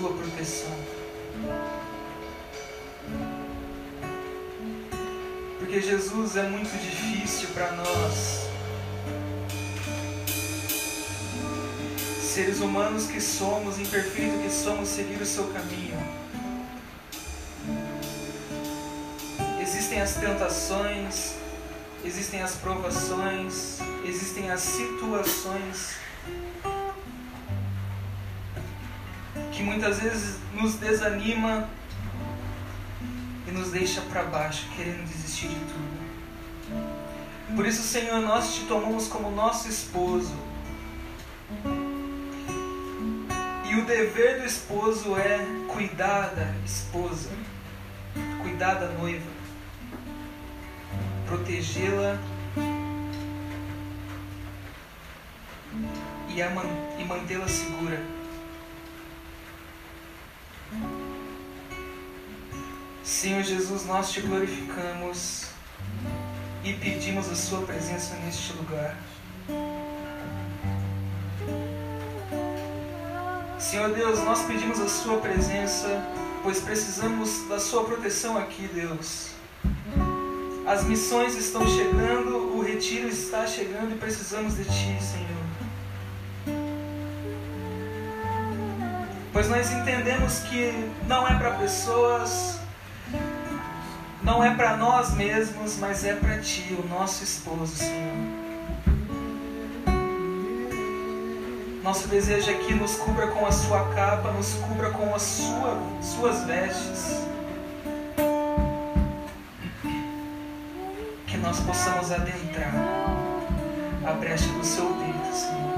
Sua proteção. Porque Jesus é muito difícil para nós, seres humanos que somos, imperfeitos que somos, seguir o Seu caminho. Existem as tentações, existem as provações, existem as situações que muitas vezes nos desanima e nos deixa para baixo, querendo desistir de tudo. Por isso, Senhor, nós te tomamos como nosso esposo. E o dever do esposo é cuidar da esposa, cuidar da noiva, protegê-la e, mantê-la segura. Senhor Jesus, nós te glorificamos e pedimos a Sua presença neste lugar. Senhor Deus, nós pedimos a Sua presença, pois precisamos da Sua proteção aqui, Deus. As missões estão chegando, o retiro está chegando e precisamos de Ti, Senhor. Pois nós entendemos que não é para pessoas, não é para nós mesmos, mas é para Ti, o nosso esposo, Senhor. Nosso desejo é que nos cubra com a Sua capa, nos cubra com as sua, Suas vestes. Que nós possamos adentrar a brecha do Seu peito, Senhor.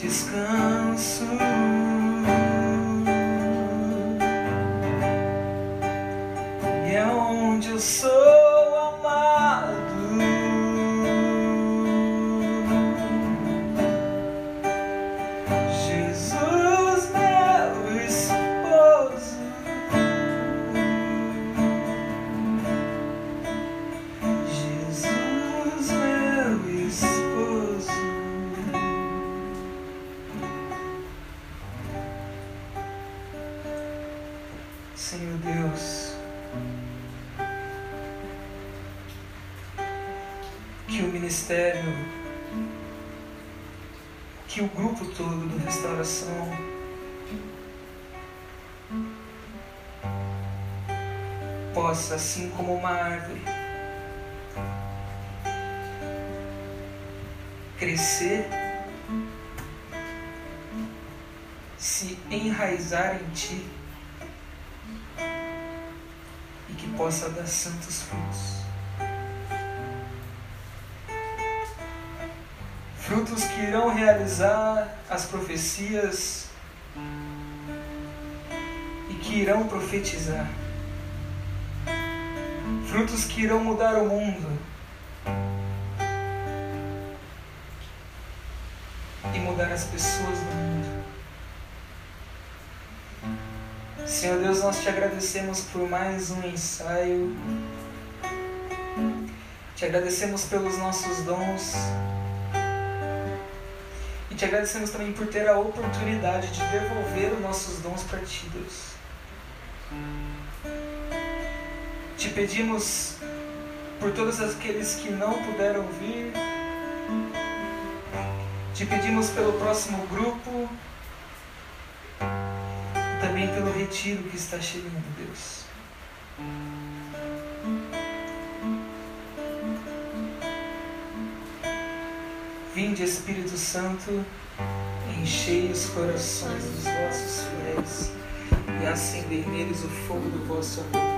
descanso. Restauração possa, assim como uma árvore, crescer, se enraizar em Ti e que possa dar santos frutos. Frutos que irão realizar as profecias e que irão profetizar. Frutos que irão mudar o mundo e mudar as pessoas do mundo. Senhor Deus, nós te agradecemos por mais um ensaio. Te agradecemos pelos nossos dons. Te agradecemos também por ter a oportunidade de devolver os nossos dons para ti, Deus. Te pedimos por todos aqueles que não puderam vir. Te pedimos pelo próximo grupo também pelo retiro que está chegando, Deus. Vinde, Espírito Santo, enchei os corações dos vossos fiéis e acendei neles o fogo do vosso amor.